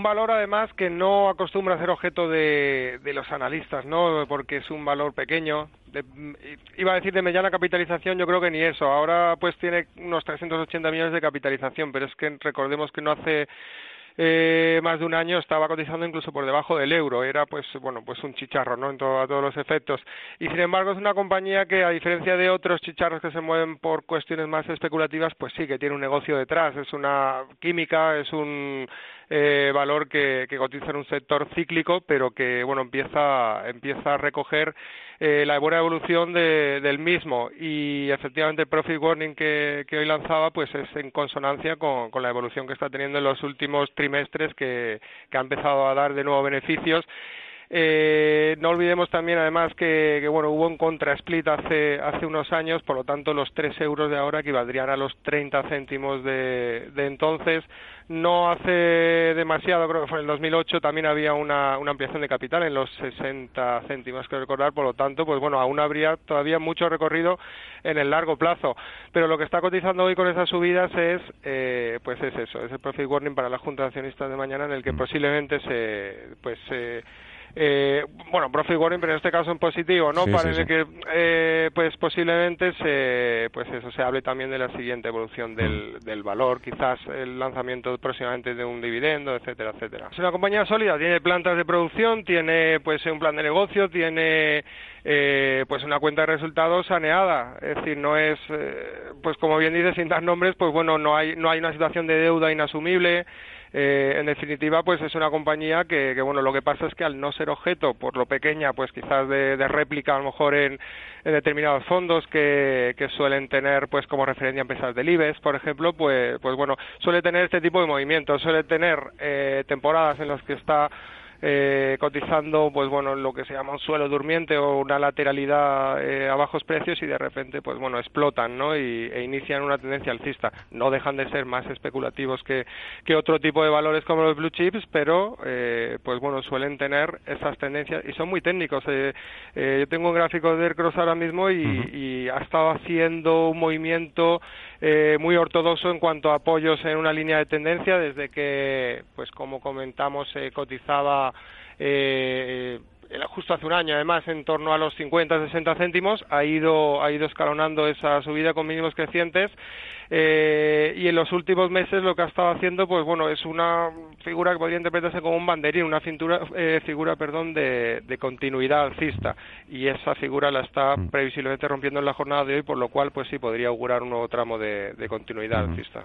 Un valor además que no acostumbra a ser objeto de, de los analistas, ¿no? Porque es un valor pequeño. De, iba a decir de mediana capitalización, yo creo que ni eso. Ahora pues tiene unos 380 millones de capitalización, pero es que recordemos que no hace eh, más de un año estaba cotizando incluso por debajo del euro, era pues bueno pues un chicharro, ¿no? En todo, a todos los efectos. Y sin embargo es una compañía que a diferencia de otros chicharros que se mueven por cuestiones más especulativas, pues sí que tiene un negocio detrás, es una química, es un eh, valor que, que cotiza en un sector cíclico, pero que bueno empieza empieza a recoger eh, la buena evolución de, del mismo. Y efectivamente el profit warning que, que hoy lanzaba pues es en consonancia con, con, la evolución que está teniendo en los últimos trimestres que, que ha empezado a dar de nuevo beneficios eh, no olvidemos también, además, que, que, bueno, hubo un contra-split hace, hace unos años, por lo tanto, los 3 euros de ahora equivaldrían a los 30 céntimos de, de entonces. No hace demasiado, creo que fue en el 2008, también había una, una ampliación de capital en los 60 céntimos, que recordar, por lo tanto, pues bueno, aún habría todavía mucho recorrido en el largo plazo. Pero lo que está cotizando hoy con esas subidas es, eh, pues es eso, es el profit warning para la Junta de Accionistas de mañana, en el que posiblemente se, pues, se eh, bueno, profit warning, pero en este caso en positivo, ¿no? Parece que, eh, pues posiblemente se, pues eso se hable también de la siguiente evolución del, mm. del valor, quizás el lanzamiento próximamente de un dividendo, etcétera, etcétera. Es una compañía sólida, tiene plantas de producción, tiene pues un plan de negocio, tiene eh, pues una cuenta de resultados saneada, es decir, no es, eh, pues como bien dice, sin dar nombres, pues bueno, no hay, no hay una situación de deuda inasumible, eh, en definitiva, pues es una compañía que, que, bueno, lo que pasa es que al no ser objeto, por lo pequeña, pues quizás de, de réplica a lo mejor en, en determinados fondos que, que, suelen tener, pues como referencia empresas del IBEX, por ejemplo, pues, pues bueno, suele tener este tipo de movimientos, suele tener eh, temporadas en las que está eh, cotizando pues bueno lo que se llama un suelo durmiente o una lateralidad eh, a bajos precios y de repente pues bueno explotan ¿no? y, e inician una tendencia alcista no dejan de ser más especulativos que, que otro tipo de valores como los blue chips pero eh, pues bueno suelen tener esas tendencias y son muy técnicos eh, eh, yo tengo un gráfico de Aircross ahora mismo y, uh -huh. y ha estado haciendo un movimiento eh, muy ortodoxo en cuanto a apoyos en una línea de tendencia desde que pues como comentamos se cotizaba eh, justo hace un año, además, en torno a los 50-60 céntimos, ha ido, ha ido escalonando esa subida con mínimos crecientes eh, y en los últimos meses lo que ha estado haciendo, pues bueno, es una figura que podría interpretarse como un banderín, una fintura, eh, figura, perdón, de, de, continuidad alcista y esa figura la está mm. previsiblemente rompiendo en la jornada de hoy, por lo cual, pues sí, podría augurar un nuevo tramo de, de continuidad alcista.